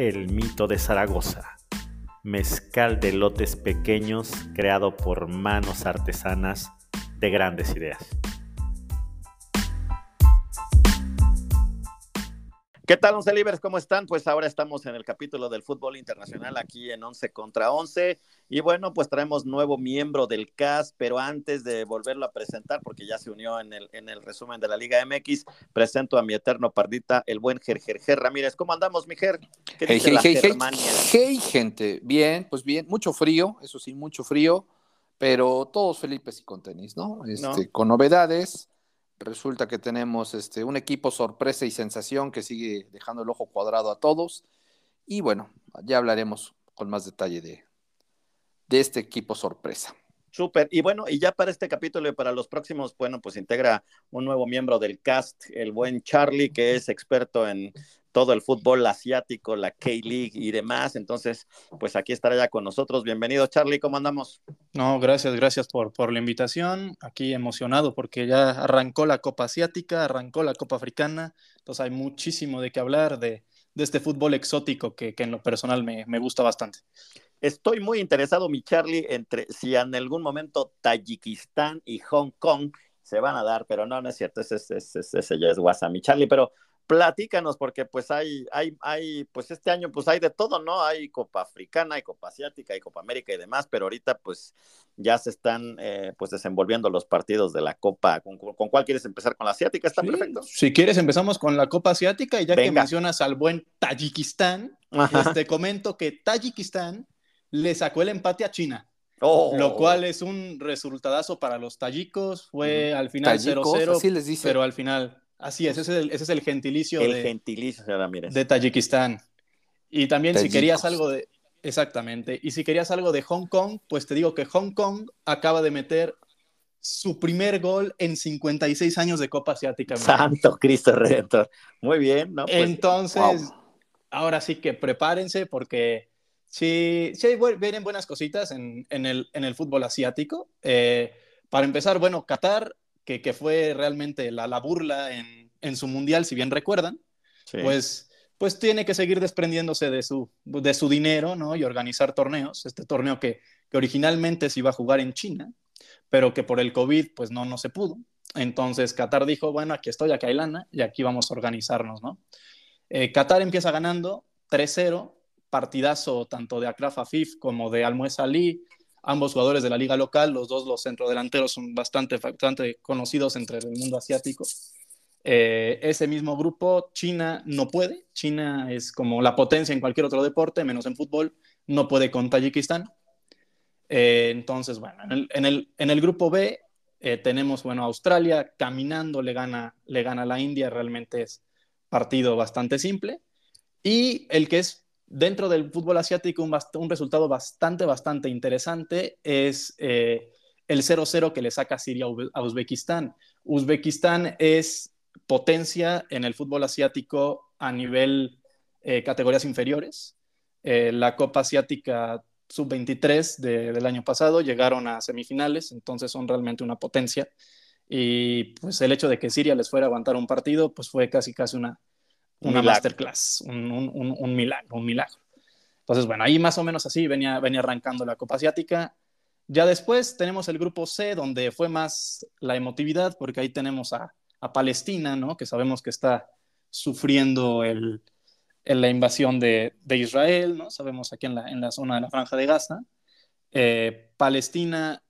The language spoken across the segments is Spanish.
El Mito de Zaragoza, mezcal de lotes pequeños creado por manos artesanas de grandes ideas. ¿Qué tal, Once Libres? ¿Cómo están? Pues ahora estamos en el capítulo del fútbol internacional aquí en 11 contra 11. Y bueno, pues traemos nuevo miembro del CAS, pero antes de volverlo a presentar, porque ya se unió en el, en el resumen de la Liga MX, presento a mi eterno pardita, el buen Gerger Ramírez. ¿Cómo andamos, mi Ger? ¿Qué hey, hey, hey, hey, hey, gente. Bien, pues bien, mucho frío, eso sí, mucho frío, pero todos felices y con tenis, ¿no? Este, ¿No? Con novedades Resulta que tenemos este, un equipo sorpresa y sensación que sigue dejando el ojo cuadrado a todos. Y bueno, ya hablaremos con más detalle de, de este equipo sorpresa. Súper. Y bueno, y ya para este capítulo y para los próximos, bueno, pues integra un nuevo miembro del cast, el buen Charlie, que es experto en todo el fútbol asiático, la K-League y demás. Entonces, pues aquí estará ya con nosotros. Bienvenido, Charlie, ¿cómo andamos? No, gracias, gracias por, por la invitación. Aquí emocionado porque ya arrancó la Copa Asiática, arrancó la Copa Africana. Entonces hay muchísimo de qué hablar de, de este fútbol exótico que, que en lo personal me, me, gusta bastante. Estoy muy interesado, mi Charlie, entre si en algún momento Tayikistán y Hong Kong se van a dar, pero no, no es cierto, ese, ese, ese, ese ya es WhatsApp, mi Charlie, pero platícanos, porque pues hay, hay, hay, pues este año pues hay de todo, ¿no? Hay Copa Africana, hay Copa Asiática, hay Copa América y demás, pero ahorita pues ya se están eh, pues desenvolviendo los partidos de la Copa. ¿Con, ¿Con, cuál quieres empezar? ¿Con la Asiática? ¿Está sí, perfecto? Si quieres empezamos con la Copa Asiática y ya Venga. que mencionas al buen Tayikistán, pues, te comento que Tayikistán le sacó el empate a China. Oh. Lo cual es un resultadazo para los tayicos. Fue al final 0-0, pero al final Así es, ese es el, ese es el gentilicio, el de, gentilicio de Tayikistán. Y también Tayikos. si querías algo de... Exactamente. Y si querías algo de Hong Kong, pues te digo que Hong Kong acaba de meter su primer gol en 56 años de Copa Asiática. Santo Cristo Redentor. Muy bien, ¿no? Pues, Entonces, wow. ahora sí que prepárense porque sí, sí vienen buenas cositas en, en, el, en el fútbol asiático. Eh, para empezar, bueno, Qatar que, que fue realmente la, la burla en, en, su mundial, si bien recuerdan, sí. pues, pues tiene que seguir desprendiéndose de su, de su dinero ¿no? y organizar torneos. Este torneo que, que originalmente se iba a jugar en China, pero que por el COVID pues no, no se pudo. Entonces Qatar dijo, bueno, aquí estoy, aquí hay lana y aquí vamos a organizarnos, ¿no? Eh, Qatar empieza ganando 3-0, partidazo tanto de Akraf Afif como de Almuez Ali, ambos jugadores de la liga local, los dos los centrodelanteros son bastante, bastante conocidos entre el mundo asiático. Eh, ese mismo grupo, China no puede, China es como la potencia en cualquier otro deporte, menos en fútbol, no puede con Tayikistán. Eh, entonces, bueno, en el, en el, en el grupo B eh, tenemos, bueno, Australia caminando le gana, le gana a la India, realmente es partido bastante simple. Y el que es dentro del fútbol asiático, un, un resultado bastante, bastante interesante es eh, el 0-0 que le saca Siria a Uzbekistán. Uzbekistán es potencia en el fútbol asiático a nivel eh, categorías inferiores. Eh, la Copa Asiática Sub-23 de, del año pasado llegaron a semifinales, entonces son realmente una potencia. Y pues el hecho de que Siria les fuera a aguantar un partido, pues fue casi casi una, una masterclass, un, un, un, milagro, un milagro. Entonces, bueno, ahí más o menos así venía, venía arrancando la Copa Asiática. Ya después tenemos el grupo C, donde fue más la emotividad, porque ahí tenemos a, a Palestina, ¿no? Que sabemos que está sufriendo el, el la invasión de, de, Israel, ¿no? Sabemos aquí en la, en la zona de la Franja de Gaza. Eh, Palestina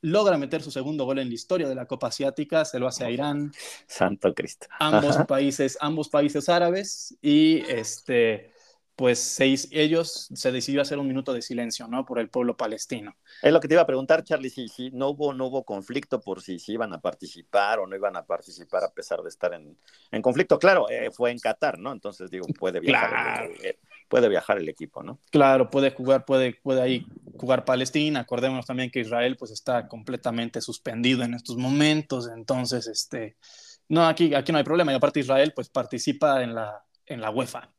logra meter su segundo gol en la historia de la Copa Asiática, se lo hace a Irán. Santo Cristo. Ambos países, ambos países árabes y este pues seis, ellos se decidió hacer un minuto de silencio, ¿no? Por el pueblo palestino. Es lo que te iba a preguntar, Charlie, si, si no, hubo, no hubo conflicto por si, si, iban a participar o no iban a participar a pesar de estar en, en conflicto. Claro, eh, fue en Qatar, ¿no? Entonces, digo, puede viajar. Claro. puede viajar el equipo, ¿no? Claro, puede jugar, puede, puede ahí jugar Palestina. Acordémonos también que Israel pues está completamente suspendido en estos momentos, entonces, este, no, aquí, aquí no hay problema. Y aparte Israel pues participa en la, en la UEFA.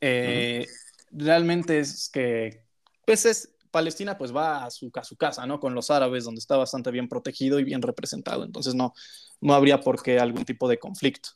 Eh, realmente es que, pues es, Palestina pues va a su, a su casa, ¿no? Con los árabes, donde está bastante bien protegido y bien representado. Entonces no, no habría por qué algún tipo de conflicto.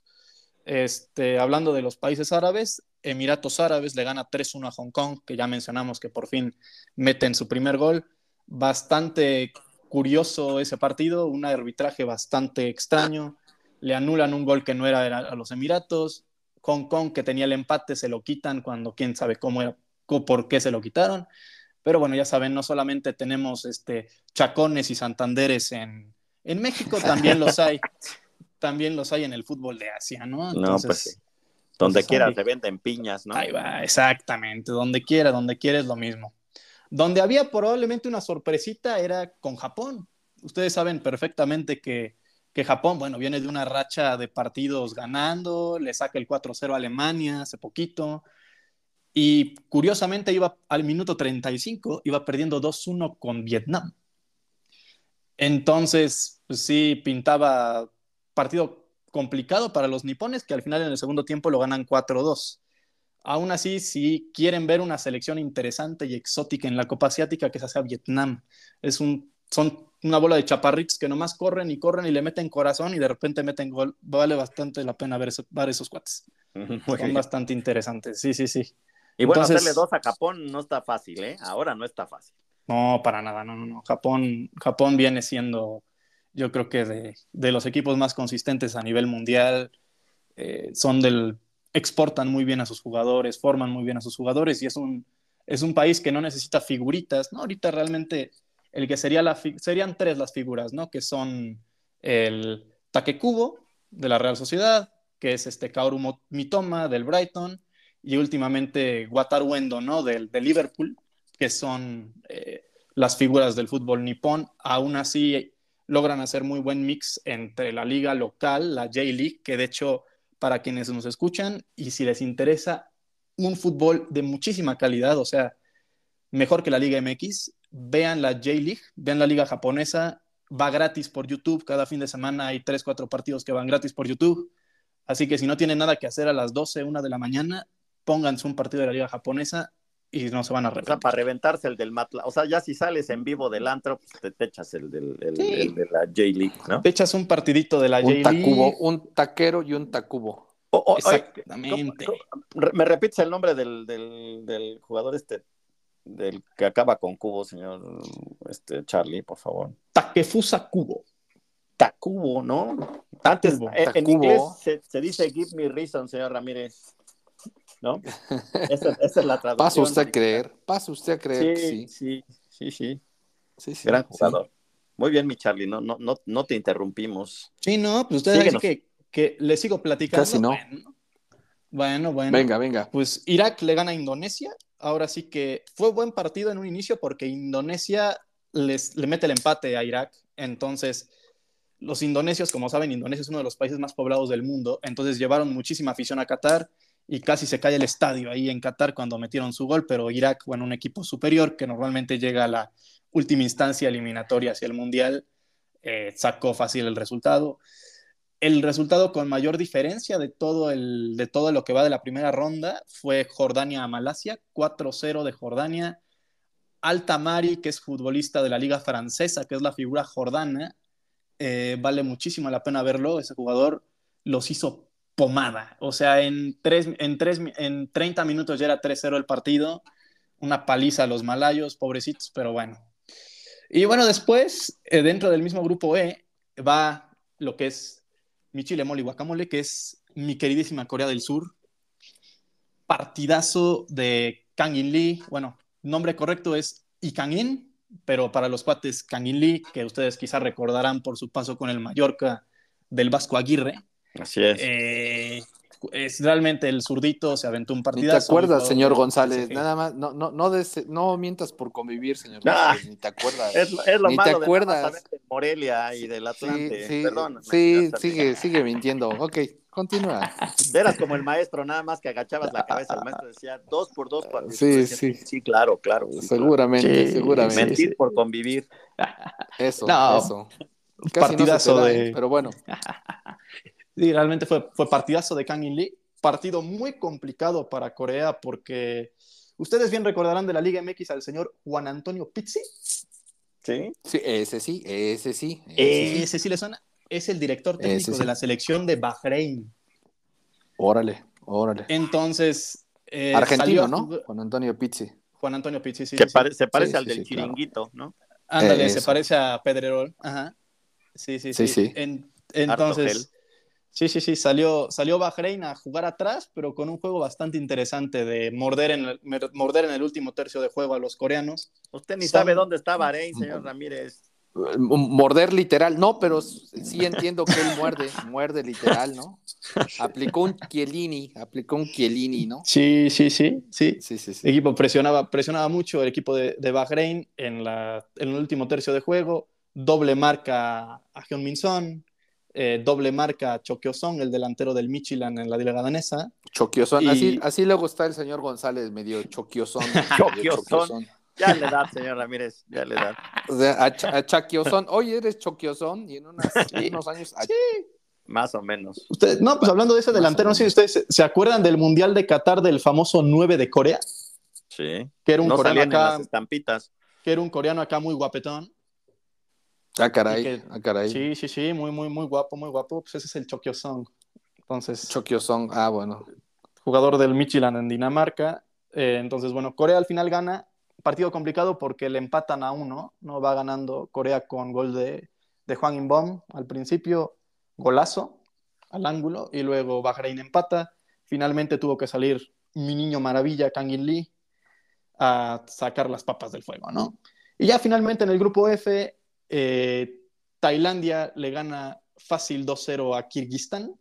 Este, hablando de los países árabes, Emiratos Árabes le gana 3-1 a Hong Kong, que ya mencionamos que por fin meten su primer gol. Bastante curioso ese partido, un arbitraje bastante extraño. Le anulan un gol que no era a los Emiratos. Hong Kong, que tenía el empate, se lo quitan cuando quién sabe cómo era, por qué se lo quitaron. Pero bueno, ya saben, no solamente tenemos este, chacones y santanderes en, en México, también los hay. también los hay en el fútbol de Asia, ¿no? no, pues Donde quiera te venden piñas, ¿no? Ahí va, exactamente. Donde quiera, donde quiera es lo mismo. Donde había probablemente una sorpresita era con Japón. Ustedes saben perfectamente que, que Japón, bueno, viene de una racha de partidos ganando, le saca el 4-0 a Alemania hace poquito. Y curiosamente iba al minuto 35, iba perdiendo 2-1 con Vietnam. Entonces, pues sí, pintaba partido complicado para los nipones, que al final en el segundo tiempo lo ganan 4-2. Aún así, si quieren ver una selección interesante y exótica en la Copa Asiática, que se hace a Vietnam, es un, son una bola de chaparritos que nomás corren y corren y le meten corazón y de repente meten gol. Vale bastante la pena ver, ver esos cuates. son bastante interesantes, sí, sí, sí. Y bueno, hacerle dos a Japón no está fácil, ¿eh? Ahora no está fácil. No, para nada, no, no, no. Japón, Japón viene siendo yo creo que de, los equipos más consistentes a nivel mundial, eh, son del, exportan muy bien a sus jugadores, forman muy bien a sus jugadores y es un, es un país que no necesita figuritas, ¿no? Ahorita realmente el que sería la, serían tres las figuras, ¿no? Que son el Takekubo de la Real Sociedad, que es este Kaoru Mitoma del Brighton y últimamente Wataru Endo, ¿no? Del, de Liverpool, que son eh, las figuras del fútbol nipón. Aún así, logran hacer muy buen mix entre la liga local, la J-League, que de hecho, para quienes nos escuchan y si les interesa un fútbol de muchísima calidad, o sea, mejor que la Liga MX, vean la J-League, vean la liga japonesa, va gratis por YouTube, cada fin de semana hay 3, 4 partidos que van gratis por YouTube, así que si no tienen nada que hacer a las 12, 1 de la mañana, pónganse un partido de la liga japonesa y no se van a reventar. O sea, para reventarse el del Matla. O sea, ya si sales en vivo del antro, pues te, echas el, del, de la J-League, ¿no? Te echas un partidito de la J-League. Un taquero y un tacubo. Exactamente. ¿Me repites el nombre del, del, jugador este, del que acaba con cubo, señor este, Charlie, por favor? Takefusa Cubo. Tacubo, ¿no? Antes, en, inglés se, se dice give me reason, señor Ramírez. ¿No? Esa, es la traducción. Pasa usted a creer, pasa usted a creer sí, sí. Sí, sí, sí. Gran jugador. Muy bien, mi Charlie, no, no, no, no te interrumpimos. Sí, no, pues ustedes dicen que, que le sigo platicando. Casi no. Bueno, bueno, Venga, venga. Pues Irak le gana a Indonesia. Ahora sí que fue buen partido en un inicio porque Indonesia les, le mete el empate a Irak. Entonces, los indonesios, como saben, Indonesia es uno de los países más poblados del mundo. Entonces, llevaron muchísima afición a Qatar y casi se cae el estadio ahí en Qatar cuando metieron su gol, pero Irak, bueno, un equipo superior que normalmente llega a la última instancia eliminatoria hacia el Mundial, eh, sacó fácil el resultado. El resultado con mayor diferencia de todo, el, de todo lo que va de la primera ronda fue Jordania a Malasia, 4-0 de Jordania. Altamari, que es futbolista de la liga francesa, que es la figura jordana, eh, vale muchísimo la pena verlo, ese jugador los hizo pomada. O sea, en, tres, en, tres, en 30 minutos ya era 3-0 el partido. Una paliza a los malayos, pobrecitos, pero bueno. Y bueno, después, eh, dentro del mismo grupo E, va lo que es mi chile mole y guacamole, que es mi queridísima Corea del Sur. Partidazo de Kang In Lee. Bueno, nombre correcto es Kang In, pero para los cuates Kang In Lee, que ustedes quizás recordarán por su paso con el Mallorca del Vasco Aguirre. Así es. Eh, es realmente el zurdito se aventó un partido. ¿Te acuerdas, señor González? Nada más, no, no, no, no mientas por convivir, señor González, ni te acuerdas. Es, es lo ni malo te acuerdas. de Morelia y del Atlante. Sí, Perdón, sí sigue, sigue mintiendo. Ok, continúa. Eras como el maestro, nada más que agachabas la cabeza. El maestro decía dos por dos. sí, sí. Sí, claro, claro. seguramente, seguramente. Mentir por convivir. Eso, eso. partidazo de. pero bueno. sí, realmente fue, fue partidazo de Kang In Lee. Partido muy complicado para Corea porque ustedes bien recordarán de la Liga MX al señor Juan Antonio Pizzi. Sí. Sí, ese sí, ese sí. Ese, sí. le suena. Es el director técnico de la selección de Bahrein. Órale, órale. Entonces. Eh, Argentino, ¿no? Juan Antonio Pizzi. Juan Antonio Pizzi, sí. Que se parece al del chiringuito, ¿no? Ándale, se parece a Pedrerol. Ajá. Sí, sí, sí. entonces. Sí, sí, sí, salió, salió Bahrein a jugar atrás, pero con un juego bastante interesante de morder en el, morder en el último tercio de juego a los coreanos. Usted ni sabe dónde está Bahrein, señor Ramírez. Morder literal, no, pero sí entiendo que él muerde, muerde literal, ¿no? Aplicó un Chiellini, aplicó un Chiellini, ¿no? Sí, sí, sí, sí. sí, sí, El equipo presionaba, presionaba mucho el equipo de, de Bahrein en, la, en el último tercio de juego, doble marca a Hyun Min Son, eh, doble marca a Son, el delantero del Michelin en la liga danesa. Choquioson, así, así luego está el señor González, medio Choquioson. Choquioson. Ya le da, señor Ramírez, ya le da. O sea, a, oye, eres Choquiosón y en unos años. Sí. Más o menos. Ustedes, no, pues hablando de ese delantero, no sé si ustedes se, acuerdan del Mundial de Qatar del famoso 9 de Corea. Sí. Que era un coreano acá. estampitas. Que era un coreano acá muy guapetón. Ah, caray. ah, caray. Sí, sí, sí, muy, muy, muy guapo, muy guapo. Pues ese es el Chokyo Song. Entonces. Chokyo Song, ah, bueno. Jugador del Michelin en Dinamarca. Eh, entonces, bueno, Corea al final gana. Partido complicado porque le empatan a uno, ¿no? Va ganando Corea con gol de, de Juan Inbom al principio, golazo al ángulo, y luego Bahrein empata. Finalmente tuvo que salir mi niño maravilla, Kang In Lee, a sacar las papas del fuego, ¿no? Y ya finalmente en el grupo F, eh, Tailandia le gana fácil 2-0 a Kirguistán,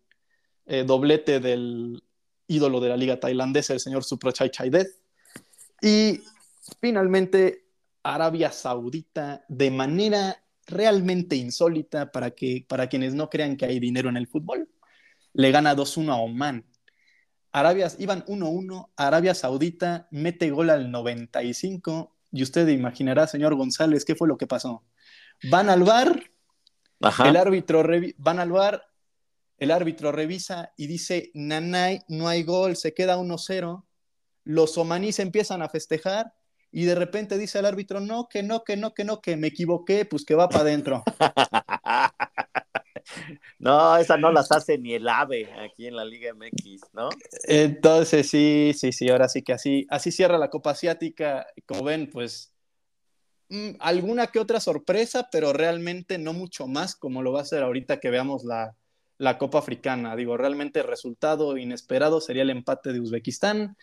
eh, doblete del ídolo de la liga tailandesa, el señor Suprachai Chaidet. Y finalmente Arabia Saudita, de manera realmente insólita para, que, para quienes no crean que hay dinero en el fútbol, le gana 2-1 a Oman. Arabia, iban 1-1, Arabia Saudita mete gol al 95 y usted imaginará, señor González, qué fue lo que pasó. Van al bar, el árbitro van al bar, el árbitro revisa y dice, Nanay, no hay gol, se queda 1-0. Los omaníes empiezan a festejar y de repente dice el árbitro, no, que no, que no, que no, que me equivoqué, pues que va para adentro. no, esa no las hace ni el AVE aquí en la Liga MX, ¿no? Entonces, sí, sí, sí, ahora sí que así, así cierra la Copa Asiática. Como ven, pues alguna que otra sorpresa, pero realmente no mucho más como lo va a ser ahorita que veamos la, Copa Africana. Digo, realmente el resultado inesperado sería el empate de Uzbekistán,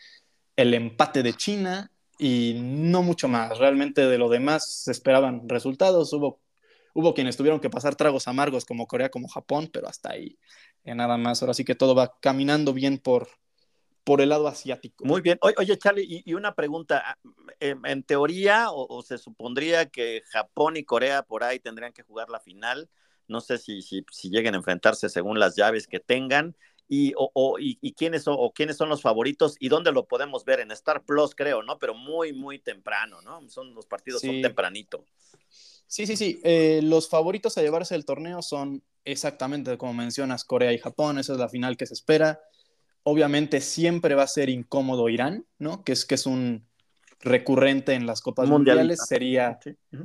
el empate de China y no mucho más. Realmente de lo demás se esperaban resultados. Hubo, hubo quienes tuvieron que pasar tragos amargos como Corea, como Japón, pero hasta ahí nada más. Ahora sí que todo va caminando bien por, por el lado asiático. Muy bien. Oye, Charlie, y, una pregunta. Ah, en, teoría, o, se supondría que Japón y Corea por ahí tendrían que jugar la final. No sé si, si, si lleguen a enfrentarse según las llaves que tengan. Y, o, y, quiénes son, o quiénes son los favoritos y dónde lo podemos ver en Star Plus, creo, ¿no? Pero muy, muy temprano, ¿no? Son los partidos son tempranito. Sí, sí, sí. Eh, los favoritos a llevarse el torneo son exactamente como mencionas, Corea y Japón. Esa es la final que se espera. Obviamente siempre va a ser incómodo Irán, ¿no? Que es, que es un recurrente en las Copas Mundiales. Sería,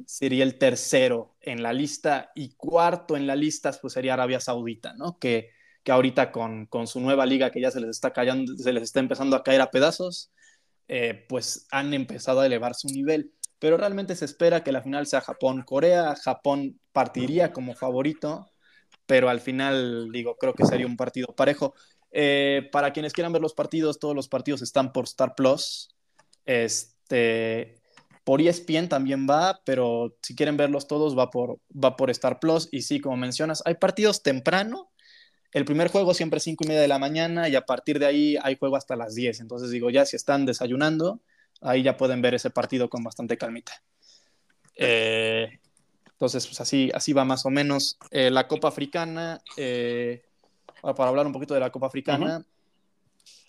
sería el tercero en la lista y cuarto en la lista pues sería Arabia Saudita, ¿no? Que, que ahorita con, con, su nueva liga que ya se les está cayendo, se les está empezando a caer a pedazos, eh, pues han empezado a elevar su nivel. Pero realmente se espera que la final sea Japón-Corea. Japón partiría como favorito, pero al final, digo, creo que sería un partido parejo. Eh, para quienes quieran ver los partidos, todos los partidos están por Star Plus. Este, por ESPN también va, pero si quieren verlos todos va por, va por Star Plus. Y sí, como mencionas, hay partidos temprano. El primer juego siempre es 5 y media de la mañana y a partir de ahí hay juego hasta las 10. Entonces digo, ya si están desayunando, ahí ya pueden ver ese partido con bastante calmita. Eh, entonces, pues así, así va más o menos. Eh, la Copa Africana, para hablar un poquito de la Copa Africana.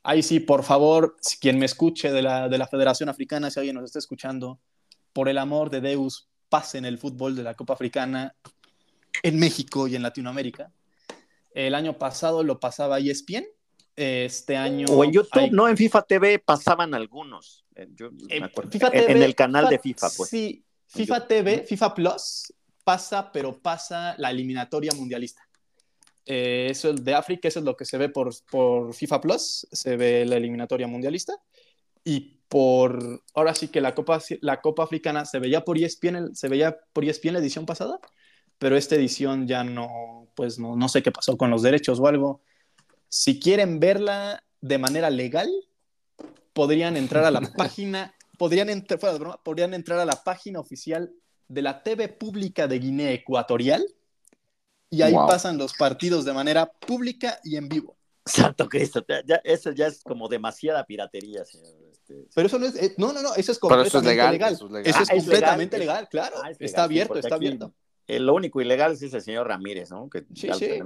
Ahí sí, por favor, si quien me escuche de la, de la Federación Africana, si alguien nos está escuchando, por el amor de Deus, pasen el fútbol de la Copa Africana en México y en Latinoamérica. El año pasado lo pasaba ESPN. Este año. O en YouTube, no, en FIFA TV pasaban algunos. Eh, en, el canal de FIFA, pues. Sí, FIFA TV, FIFA Plus pasa, pero pasa la eliminatoria mundialista. Eh, eso de África, eso es lo que se ve por, por FIFA Plus, se ve la eliminatoria mundialista. Y por, ahora sí que la Copa, la Copa Africana se veía por ESPN, se veía por ESPN la edición pasada, pero esta edición ya no, pues no, no sé qué pasó con los derechos o algo. Si quieren verla de manera legal, podrían entrar a la página, podrían, entrar, podrían entrar a la página oficial de la TV pública de Guinea Ecuatorial y ahí pasan los partidos de manera pública y en vivo. Santo Cristo, ya, eso ya es como demasiada piratería, señor. Este, pero eso no es, eh, no, no, no, eso es completamente legal, Eso es, ah, completamente legal, claro. Ah, está abierto, está abierto. lo único ilegal es el señor Ramírez, ¿no? sí, sí.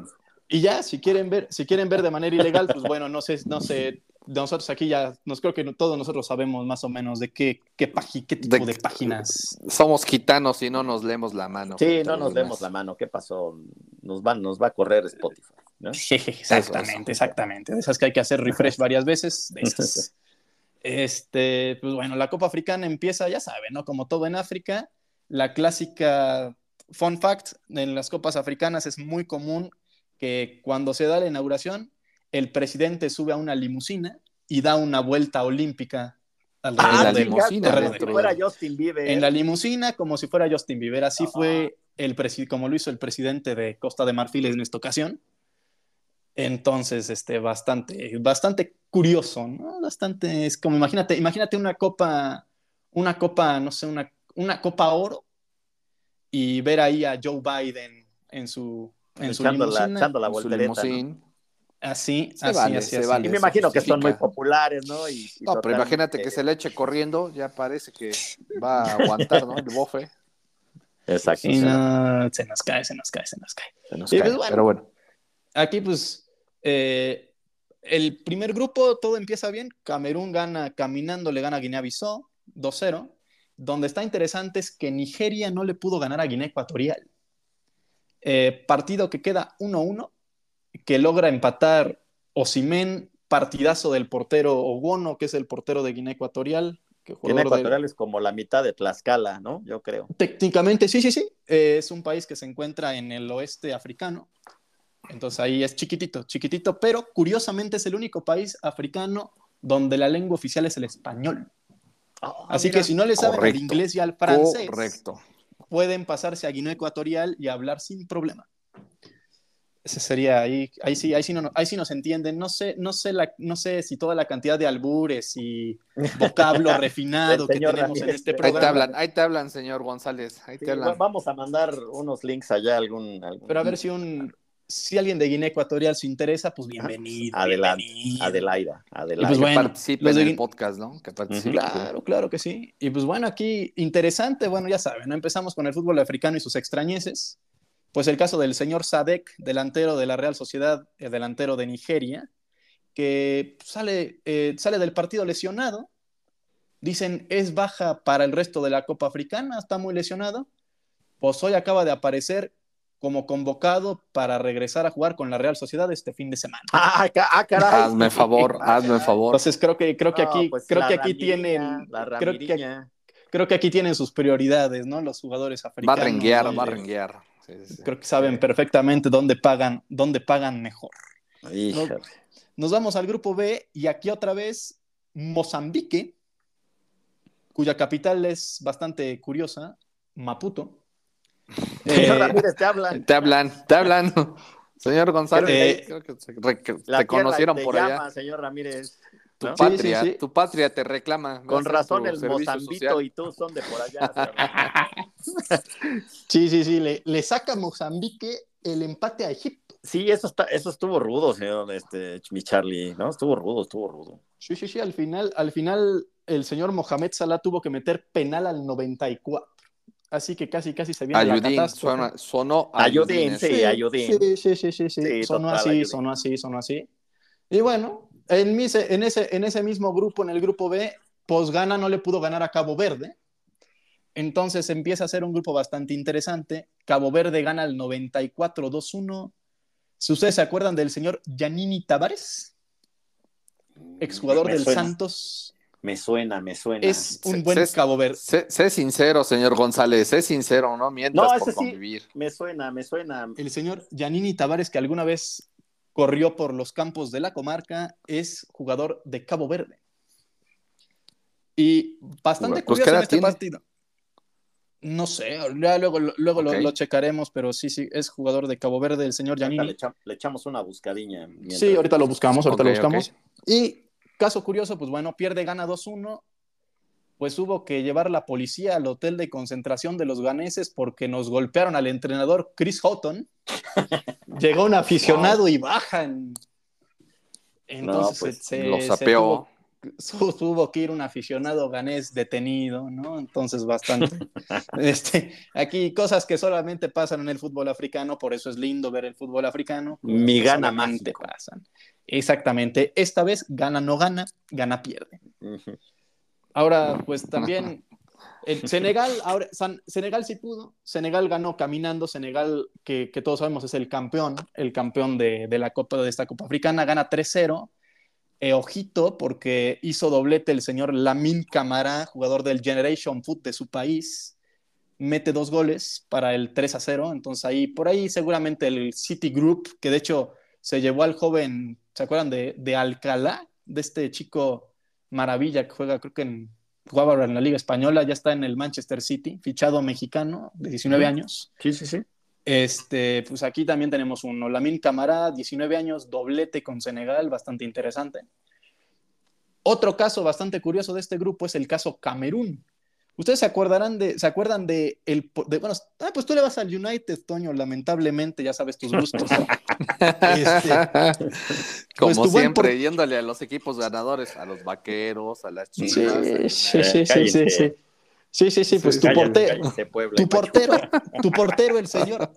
Y ya, si quieren ver, si quieren ver de manera ilegal, pues bueno, no sé, no sé, nosotros aquí ya, nos creo que todos nosotros sabemos más o menos de qué, qué, qué tipo de, páginas. Somos gitanos y no nos leemos la mano. Sí, no nos leemos la mano. ¿Qué pasó? Nos va, nos va a correr Spotify. exactamente, exactamente. De esas que hay que hacer refresh varias veces. Este, pues bueno, la Copa Africana empieza, ya saben, ¿no? Como todo en África, la clásica fun fact en las copas africanas es muy común que cuando se da la inauguración, el presidente sube a una limusina y da una vuelta olímpica alrededor ah, la limusina, fuera Justin Bieber. En la limusina, como si fuera Justin Bieber. Así fue el como lo hizo el presidente de Costa de Marfil en esta ocasión. Entonces, este, bastante, bastante curioso, ¿no? Bastante, es como, imagínate, imagínate una copa, una copa, no sé, una, una copa oro y ver ahí a Joe Biden en su, en su limusina, la, voltereta, Así, así, así, Y me imagino que son muy populares, ¿no? no, pero imagínate que se le eche corriendo, ya parece que va a aguantar, ¿no? El bofe. Exacto. se nos cae, se nos cae, se nos cae. Se nos cae. Pues, pero bueno. Aquí, pues, eh, el primer grupo, todo empieza bien. Camerún gana caminando, le gana a Guinea-Bissau 2-0. Donde está interesante es que Nigeria no le pudo ganar a Guinea Ecuatorial. Eh, partido que queda 1-1, que logra empatar Osimen, partidazo del portero Ogono, que es el portero de Guinea Ecuatorial. Guinea Ecuatorial es como la mitad de Tlaxcala, ¿no? Yo creo. Técnicamente, sí, sí, sí. Eh, es un país que se encuentra en el oeste africano. Entonces ahí es chiquitito, chiquitito, pero curiosamente es el único país africano donde la lengua oficial es el español. Ah, Así que si no le saben el inglés y al francés, pueden pasarse a Guinea Ecuatorial y hablar sin problema. Ese sería ahí, ahí sí, ahí sí, no, ahí sí nos entienden. No sé, no sé, la, no sé si toda la cantidad de albures y vocablo refinado que tenemos en este programa. Ahí te hablan, ahí te hablan, señor González. Ahí te hablan. Vamos a mandar unos links allá, algún, algún, Pero a ver si un, si alguien de Guinea Ecuatorial se interesa, pues bienvenido. Adelante, Adelaida, Adelaida. pues bueno, que participe en el podcast, ¿no? Que Claro, claro que sí. Y pues bueno, aquí interesante, bueno, ya saben, ¿no? empezamos con el fútbol africano y sus extrañeces. Pues el caso del señor Sadek, delantero de la Real Sociedad, el delantero de Nigeria, que sale, eh, sale del partido lesionado. Dicen, es baja para el resto de la Copa Africana, está muy lesionado. Pues hoy acaba de aparecer como convocado para regresar a jugar con la Real Sociedad este fin de semana. Ah, ah caray. Hazme favor, hazme favor. Entonces creo que creo que aquí pues creo que aquí tienen creo que, creo que, aquí tienen sus prioridades, ¿no? Los jugadores africanos. Va a renguear, va a renguear. Creo que saben perfectamente dónde pagan, dónde pagan mejor. nos vamos al grupo B y aquí otra vez Mozambique, cuya capital es bastante curiosa, Maputo Señor eh, Ramírez, te hablan. Te hablan, te hablan. Señor González, creo que te conocieron por allá. Señor Ramírez. Tu, patria, tu patria te reclama. Con razón el Mozambito y tú son de por allá. sí, sí, sí. Le, le, saca Mozambique el empate a Egipto. Sí, eso, está, eso estuvo rudo, señor este, mi Charlie. ¿no? Estuvo rudo, estuvo rudo. Sí, sí, sí. Al final, al final el señor Mohamed Salah tuvo que meter penal al 94 así que casi casi se viene la catástrofe. sonó Ayudín, sí, Ayudín. Sí, sí, sí, sí, sí. sonó así, sonó así, sonó así. Y bueno, en, en, ese, en ese mismo grupo, en el grupo B, Posgana no le pudo ganar a Cabo Verde. Entonces empieza a ser un grupo bastante interesante. Cabo Verde gana el 94-2-1. ¿Ustedes se acuerdan del señor Giannini Tavares? Exjugador del Santos. Me suena, me suena. Es un buen Cabo Verde. Sé, sincero, señor González, sé sincero, ¿no? Mientras no, por convivir. me suena, me suena. El señor Giannini Tavares, que alguna vez corrió por los campos de la comarca, es jugador de Cabo Verde. Y bastante pues, curioso en este partido. No sé, ya luego, luego lo, checaremos, pero sí, sí, es jugador de Cabo Verde, el señor Giannini. Le, echamos una buscadilla. Sí, ahorita lo buscamos, ahorita lo buscamos. Y caso curioso, pues bueno, pierde, gana 2-1. Pues hubo que llevar la policía al hotel de concentración de los ganeses porque nos golpearon al entrenador Chris Houghton. Llegó un aficionado y baja. Entonces pues, se, lo sapeó tuvo que ir un aficionado ganés detenido, ¿no? Entonces, bastante. este, aquí cosas que solamente pasan en el fútbol africano, por eso es lindo ver el fútbol africano. Mi gana más. pasan. Exactamente. Esta vez gana no gana, gana pierde. Ahora, pues también el Senegal, ahora, Senegal sí pudo. Senegal ganó caminando. Senegal, que, todos sabemos es el campeón, el campeón de, de la Copa de esta Copa Africana, gana 3-0 eh, ojito, porque hizo doblete el señor Lamin Camara, jugador del Generation Foot de su país. Mete dos goles para el 3 a 0. Entonces ahí, por ahí seguramente el City Group, que de hecho se llevó al joven, ¿se acuerdan de, de Alcalá? De este chico maravilla que juega, creo que en, jugaba en la Liga Española, ya está en el Manchester City, fichado mexicano, de 19 años. Sí, sí, sí. Este, pues aquí también tenemos un Lamin Camara, 19 años, doblete con Senegal, bastante interesante. Otro caso bastante curioso de este grupo es el caso Camerún. Ustedes se acordarán de, se acuerdan de el, bueno, ah, pues tú le vas al United, Toño, lamentablemente, ya sabes tus gustos. este, Como pues siempre, yéndole a los equipos ganadores, a los vaqueros, a las chicas. Sí, sí, sí, sí, sí, Sí, sí, sí, pues tu portero, tu portero, tu portero, el señor,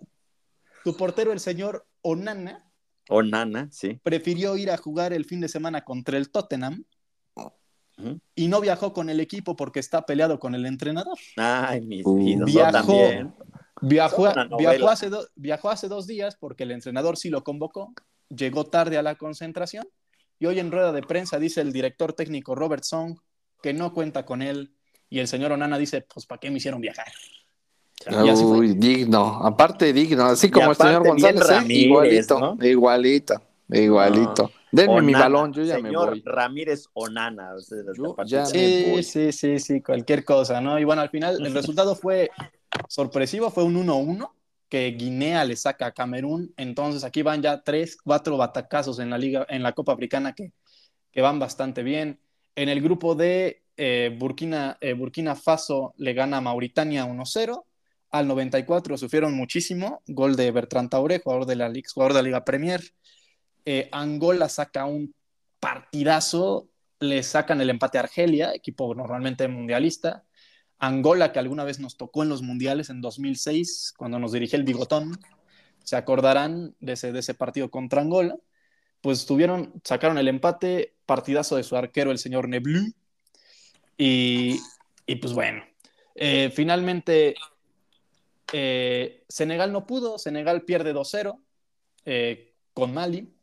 tu portero, el señor Onana. Onana, sí. Prefirió ir a jugar el fin de semana contra el Tottenham y no viajó con el equipo porque está peleado con el entrenador. Ay, mis vidas. Viajó, viajó, viajó, hace viajó hace dos días porque el entrenador sí lo convocó, llegó tarde a la concentración y hoy en rueda de prensa dice el director técnico Robert Song que no cuenta con él y el señor Onana dice, pues, ¿para qué me hicieron viajar? Uy, digno, aparte digno, así como el señor González, ¿eh? igualito, igualito, igualito. Denme mi balón, yo ya me voy. Ramírez Onana. sí, sí, sí, sí, cualquier cosa, ¿no? Y bueno, al final el resultado fue sorpresivo, fue un 1-1 que Guinea le saca a Camerún, entonces aquí van ya tres, cuatro batacazos en la liga, en la Copa Africana que, que van bastante bien. En el grupo de eh, Burkina, eh, Burkina Faso le gana a Mauritania 1-0. Al 94 sufrieron muchísimo. Gol de Bertrand Taure, jugador de la, Liga, jugador de la Liga Premier. Eh, Angola saca un partidazo. Le sacan el empate a Argelia, equipo normalmente mundialista. Angola, que alguna vez nos tocó en los mundiales en 2006, cuando nos dirigía el Bigotón. Se acordarán de ese, de ese partido contra Angola. Pues tuvieron, sacaron el empate, partidazo de su arquero, el señor Neblu y, pues bueno, eh, finalmente eh, Senegal no pudo, Senegal pierde 2-0 eh, con Mali.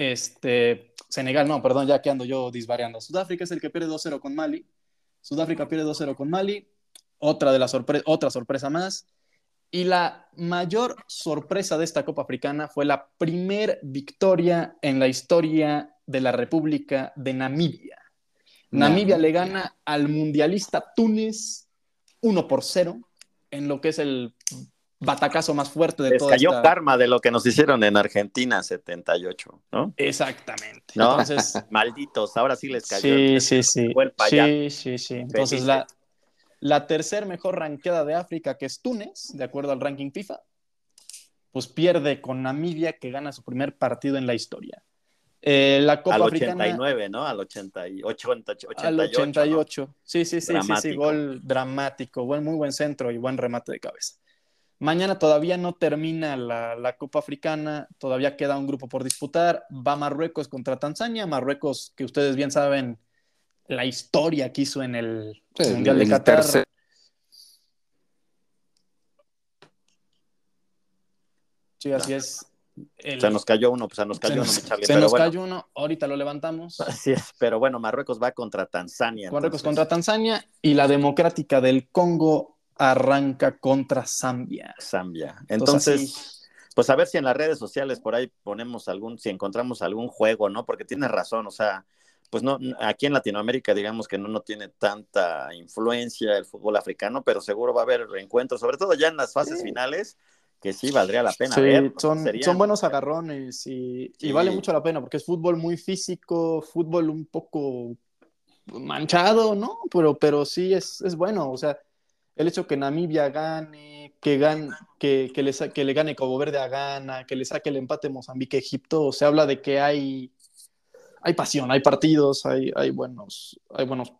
Este, Senegal, no, perdón, ya que ando yo disvariando. Sudáfrica es el que pierde 2-0 con Mali. Sudáfrica pierde 2-0 con Mali. Otra, de la otra sorpresa más. Y la mayor sorpresa de esta Copa Africana fue la primer victoria en la historia de la República de Namibia. Namibia le gana al mundialista Túnez 1 por 0 en lo que es el batacazo más fuerte de Les toda cayó karma de lo que nos hicieron en Argentina 78, ¿no? Exactamente. Entonces, malditos, ahora sí les cayó. Sí, sí, sí. Sí, sí, sí. Entonces, la, la tercer mejor ranqueada de África, que es Túnez, de acuerdo al ranking FIFA, pues pierde con Namibia, que gana su primer partido en la historia. Eh, la Copa al Africana. 89, ¿no? Al 88, 88, al 88. Sí, sí, sí, sí, sí, gol dramático, buen, muy buen centro y buen remate de cabeza. Mañana todavía no termina la, la, Copa Africana, todavía queda un grupo por disputar. Va Marruecos contra Tanzania. Marruecos, que ustedes bien saben la historia que hizo en el Mundial de Qatar. Sí, así es. Se nos cayó uno, pues se nos cayó se uno, Charlie, Se nos cayó uno, ahorita lo levantamos. Así es, pero bueno, Marruecos va contra Tanzania. Marruecos contra Tanzania y la Democrática del Congo arranca contra Zambia. Zambia. Entonces, pues a ver si en las redes sociales por ahí ponemos algún, si encontramos algún juego, ¿no? Porque tienes razón, o sea, pues no, aquí en Latinoamérica digamos que no, no tiene tanta influencia el fútbol africano, pero seguro va a haber reencuentros, sobre todo ya en las fases finales, que sí valdría la pena. ver, son, son buenos agarrones y, y, vale mucho la pena porque es fútbol muy físico, fútbol un poco manchado, ¿no? Pero, pero sí es, es bueno, o sea, el hecho que Namibia gane, que, gane, que, le, le gane Cabo Verde a Ghana, que le saque el empate Mozambique Egipto, se habla de que hay, hay pasión, hay partidos, hay, hay buenos, hay buenos,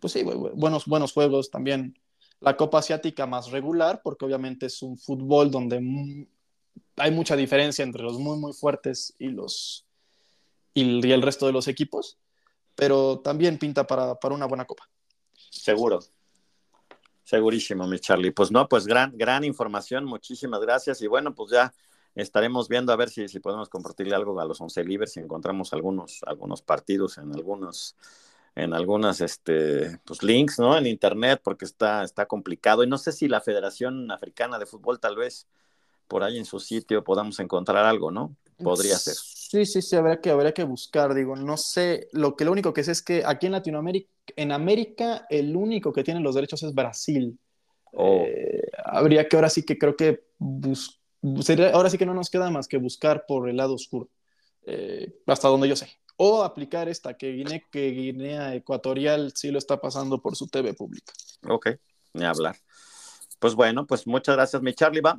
pues sí, buenos, buenos juegos también. La Copa Asiática más regular, porque obviamente es un fútbol donde hay mucha diferencia entre los muy, muy fuertes y los y el resto de los equipos, pero también pinta para, para una buena copa. Seguro, Segurísimo, mi Charlie. Pues no, pues gran, gran información, muchísimas gracias. Y bueno, pues ya estaremos viendo a ver si, si podemos compartirle algo a los once libres, si encontramos algunos, algunos partidos en algunos, en algunas este, pues, links, ¿no? En internet, porque está, está complicado. Y no sé si la Federación Africana de Fútbol, tal vez por ahí en su sitio podamos encontrar algo, ¿no? Podría ser. Sí, sí, sí, habría que, habría que buscar, digo, no sé, lo que lo único que sé es que aquí en Latinoamérica, en América, el único que tiene los derechos es Brasil. Oh. Eh, habría que ahora sí que creo que ahora sí que no nos queda más que buscar por el lado oscuro, eh, hasta donde yo sé. O aplicar esta, que Guinea, que Guinea Ecuatorial sí lo está pasando por su TV pública. Ok, ni hablar. Pues bueno, pues muchas gracias, mi Charlie. Va,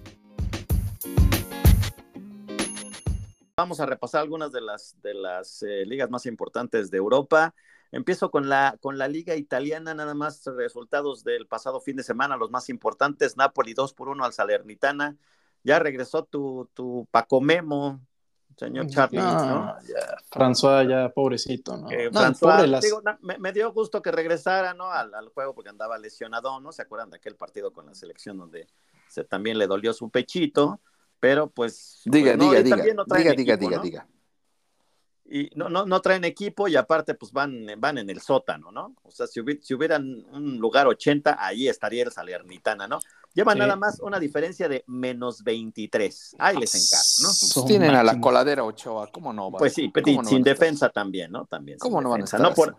Vamos a repasar algunas de las, de las eh, ligas más importantes de Europa. Empiezo con la, con la liga italiana, nada más resultados del pasado fin de semana, los más importantes. Napoli 2 por 1 al Salernitana. Ya regresó tu, tu Paco Memo, señor Charlie. No, Ya, François, ya pobrecito, ¿no? Eh, François, digo, me, dio gusto que regresara ¿no? Al, al, juego porque andaba lesionado, ¿no? ¿Se acuerdan de aquel partido con la selección donde se, también le dolió su pechito? Pero pues... Diga, pues, diga, diga, diga, diga, diga, diga. Y no, no, no traen equipo y aparte pues van, van en el sótano, ¿no? O sea, si, si hubieran un lugar 80, ahí estaría el Salernitana, ¿no? Llevan nada más una diferencia de menos 23. Ahí les encargo, ¿no? Pues tienen a la coladera Ochoa, ¿cómo no? Pues sí, sin defensa también, ¿no? También. ¿Cómo no van a estar ¿no? Por,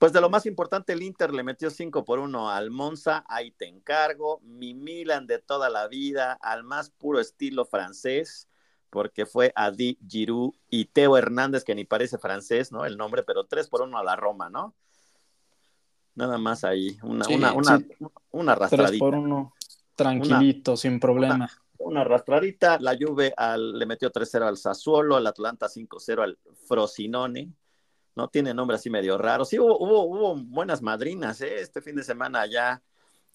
pues de lo más importante, el Inter le metió 5 por 1 al Monza, ahí te encargo. Mi Milan de toda la vida, al más puro estilo francés, porque fue Adi Giroud y Teo Hernández, que ni parece francés, ¿no? El nombre, pero 3 por 1 a la Roma, ¿no? Nada más ahí, una, una, una, una, arrastradita. 3 por 1, tranquilito, sin problema. Una, arrastradita, la Juve al, le metió 3-0 al Sassuolo, al Atlanta 5-0 al Frosinone, no tiene nombre así medio raro. Sí, hubo, hubo, buenas madrinas ¿eh? este fin de semana allá,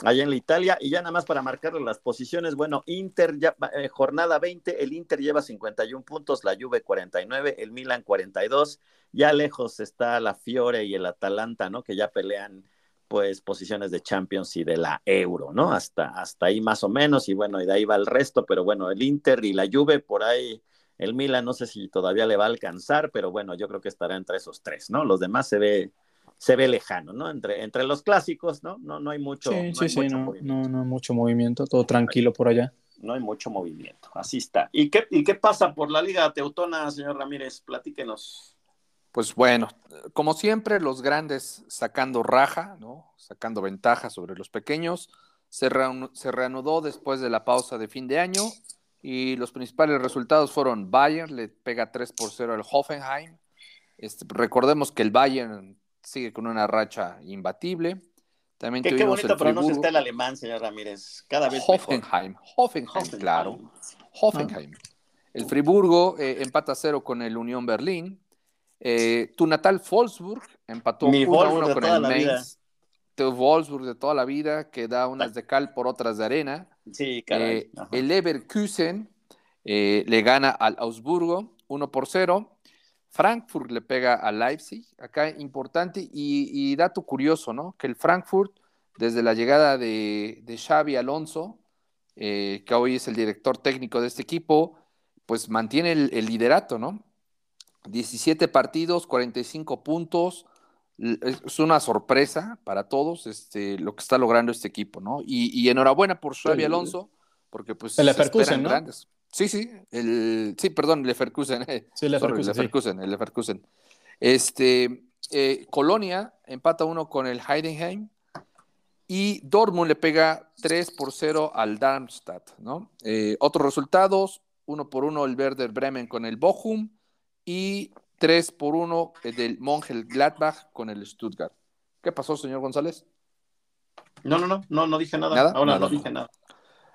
allá en la Italia. Y ya nada más para marcarle las posiciones, bueno, Inter, ya, eh, jornada 20, el Inter lleva 51 puntos, la Juve 49, el Milan 42. Ya lejos está la Fiore y el Atalanta, ¿no? Que ya pelean pues posiciones de Champions y de la Euro, ¿no? Hasta, hasta ahí más o menos, y bueno, y de ahí va el resto, pero bueno, el Inter y la Juve por ahí el Milan no sé si todavía le va a alcanzar, pero bueno, yo creo que estará entre esos tres, ¿no? Los demás se ve, se ve lejano, ¿no? Entre, entre los clásicos, ¿no? No, no hay mucho. Sí, sí, sí, no, no, no, mucho movimiento, todo tranquilo por allá. no hay mucho movimiento. Así está. ¿Y qué, ¿Y qué pasa por la Liga Teutona, señor Ramírez? Platíquenos. Pues bueno, como siempre, los grandes sacando raja, ¿no? Sacando ventaja sobre los pequeños. Se, se reanudó después de la pausa de fin de año y los principales resultados fueron Bayern, le pega 3 por 0 al Hoffenheim. Este, recordemos que el Bayern sigue con una racha imbatible. También qué, qué bonito pronuncia el alemán, señor Ramírez. Cada vez Hoffenheim, Hoffenheim, claro. Hoffenheim. El Friburgo eh, empata cero con el Unión Berlín. Eh, tu natal Wolfsburg empató 1-1 con el Mainz. Tu Wolfsburg de toda la vida, que da unas de cal por otras de arena. Sí, caray. Eh, el Leverkusen le gana al Augsburgo 1 por 0. Frankfurt le pega a Leipzig, acá importante y, dato curioso, ¿no? Que el Frankfurt, desde la llegada de, Xavi Alonso, eh, que hoy es el director técnico de este equipo, pues mantiene el, liderato, ¿no? 17 partidos, 45 puntos, es una sorpresa para todos este, lo que está logrando este equipo, ¿no? Y, enhorabuena por Xavi Alonso, porque pues... El Leverkusen, ¿no? Grandes. Sí, sí, el, sí, perdón, el Leverkusen. Sí, el Leverkusen, el Leverkusen. Este, eh, Colonia empata uno con el Heidenheim y Dortmund le pega 3 por 0 al Darmstadt, ¿no? Eh, otros resultados, 1 por 1 el Werder Bremen con el Bochum y 3 por 1 del Mongel Gladbach con el Stuttgart. ¿Qué pasó, señor González? No, no, no, no, no dije nada. ¿Nada? Ahora no, dije nada.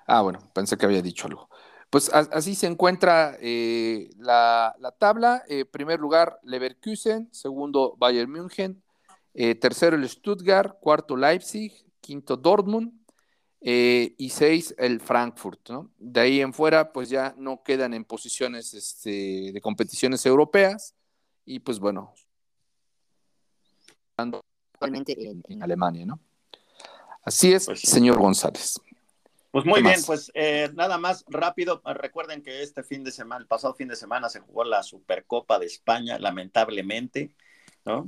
Ah, bueno, pensé que había dicho algo. Pues así se encuentra eh, la, tabla. Eh, primer lugar, Leverkusen. Segundo, Bayern München. Eh, tercero, el Stuttgart. Cuarto, Leipzig. Quinto, Dortmund. y seis, el Frankfurt. De ahí en fuera, pues ya no quedan en posiciones este, de competiciones europeas. Y pues bueno, en, en Alemania, ¿no? Así es, pues señor González. Pues muy bien, pues eh, nada más rápido. Recuerden que este fin de semana, el pasado fin de semana, se jugó la Supercopa de España, lamentablemente, ¿no?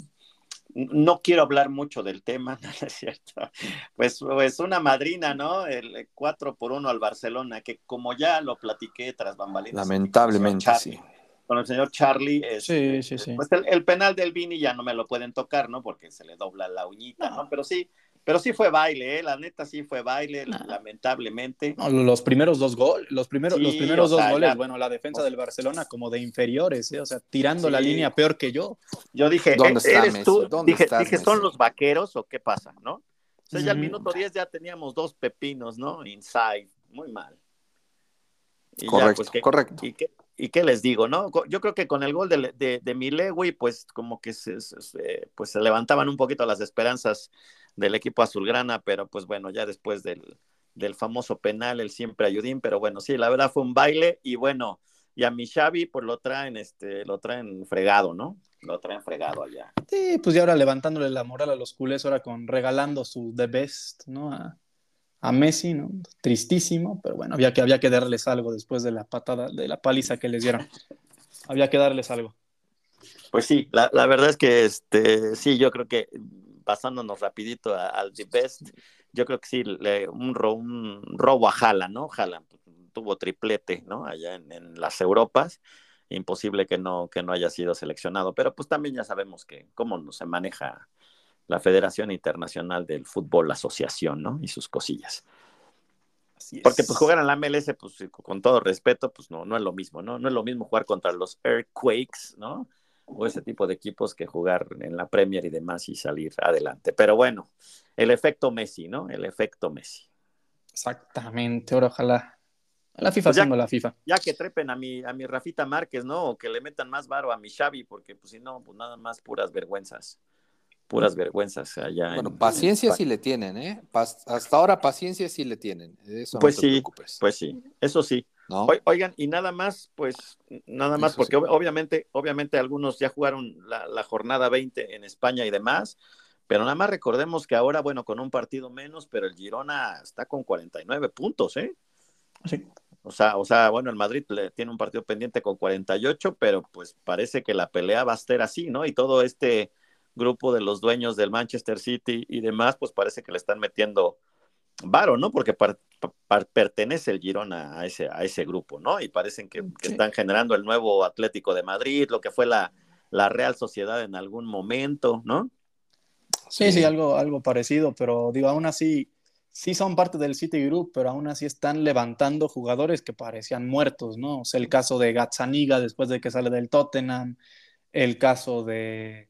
No quiero hablar mucho del tema, ¿no es cierto? Pues, pues una madrina, ¿no? El 4 por 1 al Barcelona, que como ya lo platiqué tras bambalinas. Lamentablemente, sí. Con el señor Charlie, sí, sí, sí. pues el, penal del Vini ya no me lo pueden tocar, ¿no? Porque se le dobla la uñita, ¿no? Pero sí, pero sí fue baile, ¿eh? la neta sí fue baile, lamentablemente. los primeros dos goles, los primeros, los primeros dos goles, bueno, la defensa del Barcelona como de inferiores, ¿eh? o sea, tirando la línea peor que yo. Yo dije, ¿dónde eh, ¿eres tú? dije, dije ¿son los vaqueros o qué pasa, no? O sea, ya al minuto 10 ya teníamos dos pepinos, ¿no? Inside, muy mal. correcto, pues, correcto. ¿y qué, ¿Y qué les digo, no? Yo creo que con el gol de, de, de pues como que se, pues se levantaban un poquito las esperanzas del equipo azulgrana, pero pues bueno, ya después del, del famoso penal, el siempre ayudín, pero bueno, sí, la verdad fue un baile y bueno, y a mi Xavi pues lo traen, este, lo traen fregado, ¿no? Lo traen fregado allá. Sí, pues ya ahora levantándole la moral a los culés, ahora con regalando su The Best, ¿no? A Messi, ¿no? Tristísimo, pero bueno, había que, había que darles algo después de la patada, de la paliza que les dieron. había que darles algo. Pues sí, la, la verdad es que este, sí, yo creo que pasándonos rapidito al The Best, yo creo que sí, un, un robo a Jala, ¿no? Jala tuvo triplete, ¿no? Allá en, las Europas, imposible que no, que no haya sido seleccionado, pero pues también ya sabemos que cómo se maneja la Federación Internacional del Fútbol Asociación, ¿no? Y sus cosillas. Porque pues jugar en la MLS, pues con todo respeto, pues no, no es lo mismo, ¿no? No es lo mismo jugar contra los Earthquakes, ¿no? o ese tipo de equipos que jugar en la Premier y demás y salir adelante. Pero bueno, el efecto Messi, ¿no? El efecto Messi. Exactamente, ahora ojalá. La FIFA pues la FIFA. Ya que trepen a mi, a mi Rafita Márquez, ¿no? O que le metan más varo a mi Xavi, porque pues si no, pues nada más puras vergüenzas. Puras vergüenzas allá. Bueno, paciencia sí le tienen, ¿eh? hasta ahora paciencia sí le tienen. Eso pues sí, pues sí, eso sí. Oigan, y nada más, pues, nada más, porque obviamente, obviamente algunos ya jugaron la, jornada 20 en España y demás, pero nada más recordemos que ahora, bueno, con un partido menos, pero el Girona está con 49 puntos, ¿eh? Sí. O sea, o sea, bueno, el Madrid tiene un partido pendiente con 48, pero pues parece que la pelea va a ser así, ¿no? Y todo este grupo de los dueños del Manchester City y demás, pues parece que le están metiendo varo, ¿no? Porque pertenece el Girona a ese, a ese grupo, ¿no? Y parecen que, están generando el nuevo Atlético de Madrid, lo que fue la, la Real Sociedad en algún momento, ¿no? Sí, sí, algo, algo parecido, pero digo, aún así, sí son parte del City Group, pero aún así están levantando jugadores que parecían muertos, ¿no? O sea, el caso de Gazzaniga después de que sale del Tottenham, el caso de,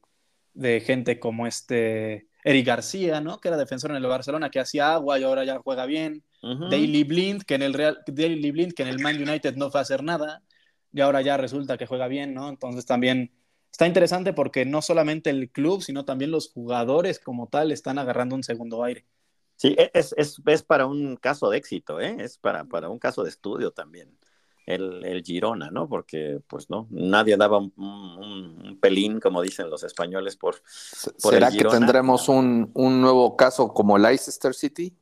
de gente como este Eric García, ¿no? Que era defensor en el Barcelona, que hacía agua y ahora ya juega bien. Daily Blind, que en el Real, Daily Blind, que en el Man United no fue a hacer nada, y ahora ya resulta que juega bien, ¿no? Entonces también está interesante porque no solamente el club, sino también los jugadores como tal están agarrando un segundo aire. Sí, e, es, es, es para un caso de éxito, ¿eh? Es para, para un caso de estudio también el, Girona, ¿no? Porque, pues, no, nadie daba un, pelín, como dicen los españoles, por, ¿Será que tendremos un, nuevo caso como Leicester City?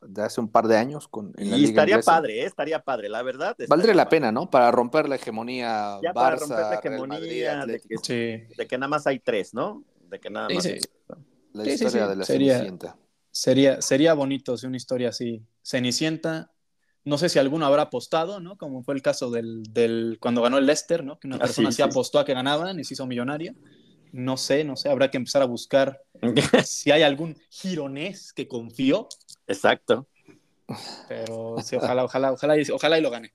de hace un par de años con y estaría padre, ¿eh? estaría padre, la verdad. Valdría la pena, ¿no? Para romper la hegemonía ya para romper la hegemonía de, que, nada más hay tres, ¿no? De que nada más. La historia de la Cenicienta. Sería, sería bonito si una historia así. Cenicienta, no sé si alguno habrá apostado, ¿no? Como fue el caso del, cuando ganó el Leicester, ¿no? Que una ah, persona sí, apostó a que ganaban y se hizo millonario. No sé, no sé, habrá que empezar a buscar si hay algún gironés que confió. Exacto. Pero sí, ojalá, ojalá, ojalá, ojalá y lo gane.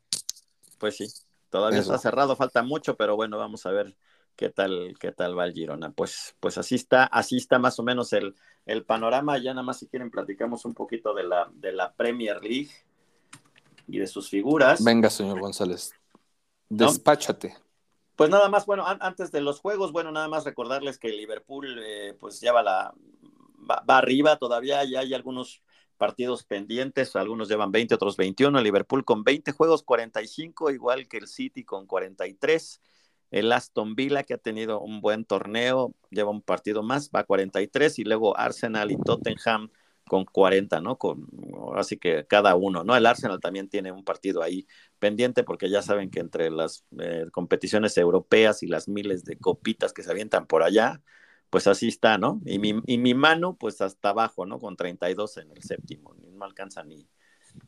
Pues sí, todavía está cerrado, falta mucho, pero bueno, vamos a ver qué tal, qué tal va el Girona. Pues, pues así está, así está más o menos el, el panorama. Ya nada más si quieren platicamos un poquito de la, de la Premier League y de sus figuras. Venga, señor González, despáchate. Pues nada más, bueno, antes de los juegos, bueno, nada más recordarles que Liverpool eh, pues lleva la, va, arriba todavía, ya hay algunos partidos pendientes, algunos llevan 20, otros 21, Liverpool con 20 juegos, 45, igual que el City con 43, el Aston Villa que ha tenido un buen torneo, lleva un partido más, va a 43, y luego Arsenal y Tottenham con 40, ¿no? Con, así que cada uno, ¿no? El Arsenal también tiene un partido ahí pendiente porque ya saben que entre las eh, competiciones europeas y las miles de copitas que se avientan por allá, pues así está, ¿no? Y mi, y mi mano, pues hasta abajo, ¿no? Con 32 en el séptimo, no alcanza ni,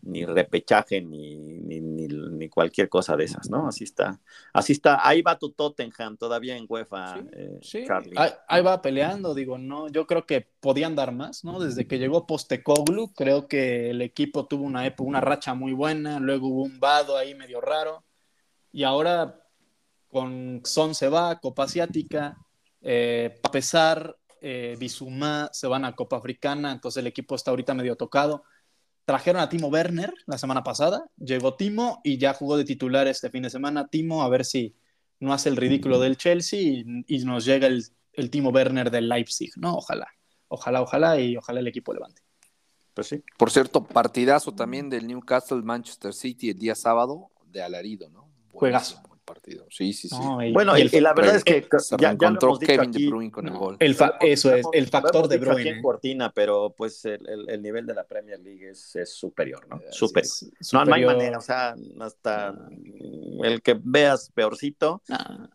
ni repechaje, ni, ni, ni, cualquier cosa de esas, ¿no? Así está. Así está. Ahí va tu Tottenham todavía en UEFA. Sí, eh, Ahí, va peleando, digo, no, yo creo que podían dar más, ¿no? Desde que llegó Postecoglu, creo que el equipo tuvo una época, una racha muy buena, luego hubo un vado ahí medio raro, y ahora con Son se va, Copa Asiática, eh, a pesar, eh, Bizumá se van a Copa Africana, entonces el equipo está ahorita medio tocado Trajeron a Timo Werner la semana pasada, llegó Timo y ya jugó de titular este fin de semana. Timo, a ver si no hace el ridículo del Chelsea y, nos llega el, el, Timo Werner del Leipzig, ¿no? Ojalá, ojalá, ojalá y ojalá el equipo levante. Pues sí. Por cierto, partidazo también del Newcastle Manchester City el día sábado de alarido, ¿no? Juegazo partido. Sí, sí, sí. bueno, y, la verdad es que ya, encontró Kevin De Bruyne con el gol. eso es, el factor De Bruyne. Cortina, pero pues el, el, nivel de la Premier League es, es superior, ¿no? superior. No, no, hay manera, o sea, hasta el que veas peorcito,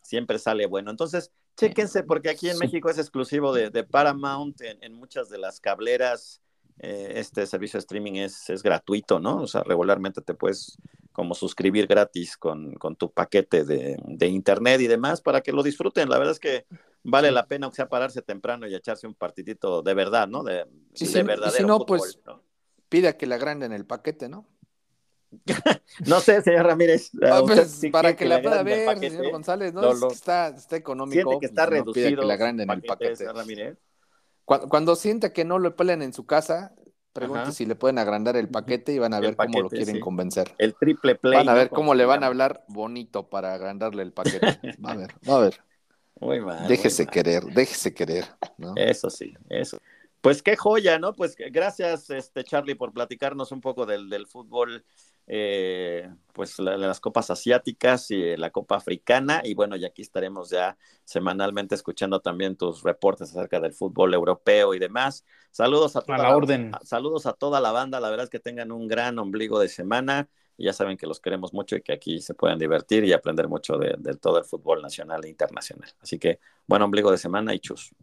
siempre sale bueno. Entonces, chéquense, porque aquí en México es exclusivo de, de Paramount, en, en, muchas de las cableras. Eh, este servicio de streaming es, es gratuito, ¿no? O sea, regularmente te puedes como suscribir gratis con, tu paquete de, internet y demás para que lo disfruten. La verdad es que vale la pena, o sea, pararse temprano y echarse un partidito de verdad, ¿no? De, sí, de verdadero si no, pues pida que le agranden el paquete, ¿no? no sé, señor Ramírez. Ah, pues, para que, la pueda ver, señor González, ¿no? está, está económico. que está pues, reducido. que le agranden el paquete. Cuando, cuando siente que no lo pelean en su casa, Pregunte si le pueden agrandar el paquete y van a ver cómo lo quieren convencer. El triple play. Van a ver cómo le van a hablar bonito para agrandarle el paquete. Va a ver, va a ver. Muy mal. Déjese querer, déjese querer. Eso sí, eso. Pues qué joya, ¿no? Pues gracias, este Charlie, por platicarnos un poco del, del fútbol eh, pues las copas asiáticas y la copa africana y bueno, y aquí estaremos ya semanalmente escuchando también tus reportes acerca del fútbol europeo y demás. Saludos a toda la, orden. saludos a toda la banda, la verdad es que tengan un gran ombligo de semana y ya saben que los queremos mucho y que aquí se pueden divertir y aprender mucho de, de todo el fútbol nacional e internacional. Así que buen ombligo de semana y chus.